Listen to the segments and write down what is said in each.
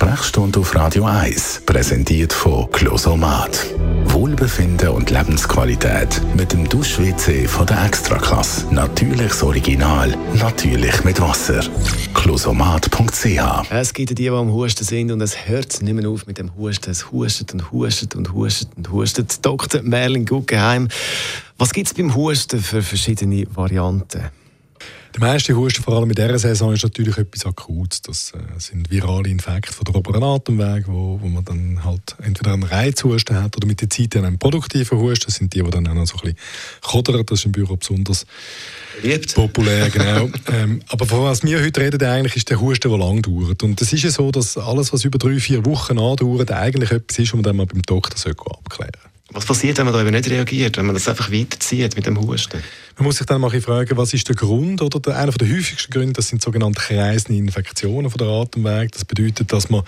Sprechstunde auf Radio 1 präsentiert von Closomat. Wohlbefinden und Lebensqualität mit dem Dusch-WC von der Extraklasse. Natürliches Original, natürlich mit Wasser. Closomat.ch Es gibt die, die am Husten sind und es hört nicht mehr auf mit dem Husten. Es hustet und hustet und hustet und hustet. Dr. Merlin Guggenheim, was gibt es beim Husten für verschiedene Varianten? Der meiste Husten, vor allem in dieser Saison, ist natürlich etwas Akutes. Das äh, sind virale Infekte von der oberen Atemweg, wo, wo man dann halt entweder einen Reizhusten hat oder mit der Zeit einen produktiven Husten. Das sind die, die dann auch noch so ein bisschen kodern. Das ist im Büro besonders Liebt. populär, genau. ähm, aber von was wir heute reden, eigentlich ist der Husten, der lang dauert. Und es ist ja so, dass alles, was über drei, vier Wochen andauert, eigentlich etwas ist, was man dann mal beim Doktor abklären sollte. Was passiert, wenn man da eben nicht reagiert, wenn man das einfach weiterzieht mit dem Husten? Man muss sich dann mal fragen, was ist der Grund? Oder der, einer der häufigsten Gründe, das sind sogenannte kreisende Infektionen von der Atemweg. Das bedeutet, dass man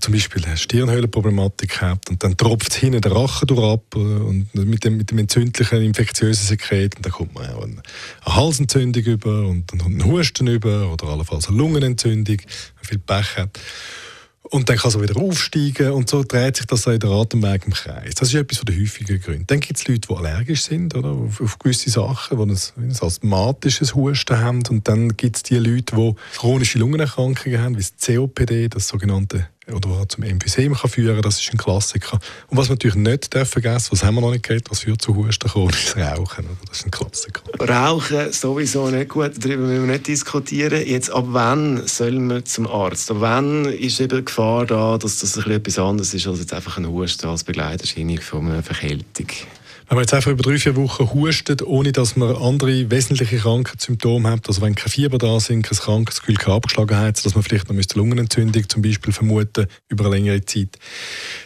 zum Beispiel eine Stirnhöhlenproblematik hat und dann tropft hinten der Rachen durch ab äh, und mit dem, mit dem entzündlichen infektiösen Sekret und dann kommt man auch eine, eine Halsentzündung über und dann kommt ein Husten über oder allenfalls eine Lungenentzündung, wenn man viel Pech hat. Und dann kann es wieder aufsteigen und so dreht sich das so in der Atemweg im Kreis. Das ist etwas von den häufigen Gründen. Dann gibt es Leute, die allergisch sind oder, auf, auf gewisse Sachen, die ein, ein asthmatisches Husten haben. Und dann gibt es die Leute, die chronische Lungenerkrankungen haben, wie das COPD, das sogenannte oder was zum Emphysem kann führen das ist ein Klassiker. Und was wir natürlich nicht vergessen, was haben wir noch nicht gehört, was führt zu Husten, ist Rauchen. Das ist ein Klassiker. Rauchen sowieso nicht gut, darüber müssen wir nicht diskutieren. Jetzt, ab wann soll man zum Arzt? Ab wann ist eben die Gefahr da, dass das etwas anderes ist als jetzt einfach ein Husten als Begleiterscheinung von einer Verkältung? Wenn man jetzt einfach über drei, vier Wochen hustet, ohne dass man andere wesentliche Krankheitssymptome hat, also wenn kein Fieber da sind, kein Krankheitsgefühl, keine Abgeschlagenheit, dass man vielleicht noch eine Lungenentzündung zum Beispiel vermuten über eine längere Zeit,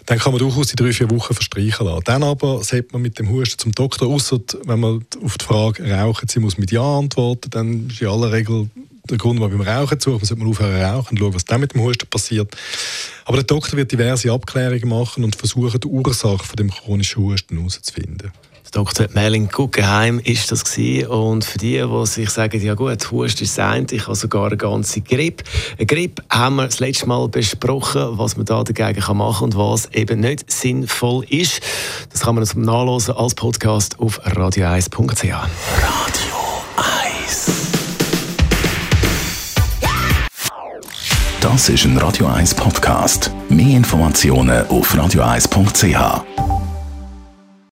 dann kann man durchaus die drei, vier Wochen verstreichen lassen. Dann aber sollte man mit dem Husten zum Doktor, außer wenn man auf die Frage rauchen sie muss mit Ja antworten, dann ist in aller Regel der Grund, warum beim Rauchen zu, man sollte mal aufhören rauchen und schauen, was dann mit dem Husten passiert. Aber der Doktor wird diverse Abklärungen machen und versuchen, die Ursache von dem chronischen Husten herauszufinden. Dr. Merlin Guggenheim ist das gewesen. und für die, die sich sagen, ja gut, Husten ist das ich habe sogar eine ganze Grippe. Eine Grippe haben wir das letzte Mal besprochen, was man da dagegen machen kann und was eben nicht sinnvoll ist. Das kann man zum Nachlesen als Podcast auf radio1.ch. Radio 1 Das ist ein Radio 1 Podcast. Mehr Informationen auf radio1.ch.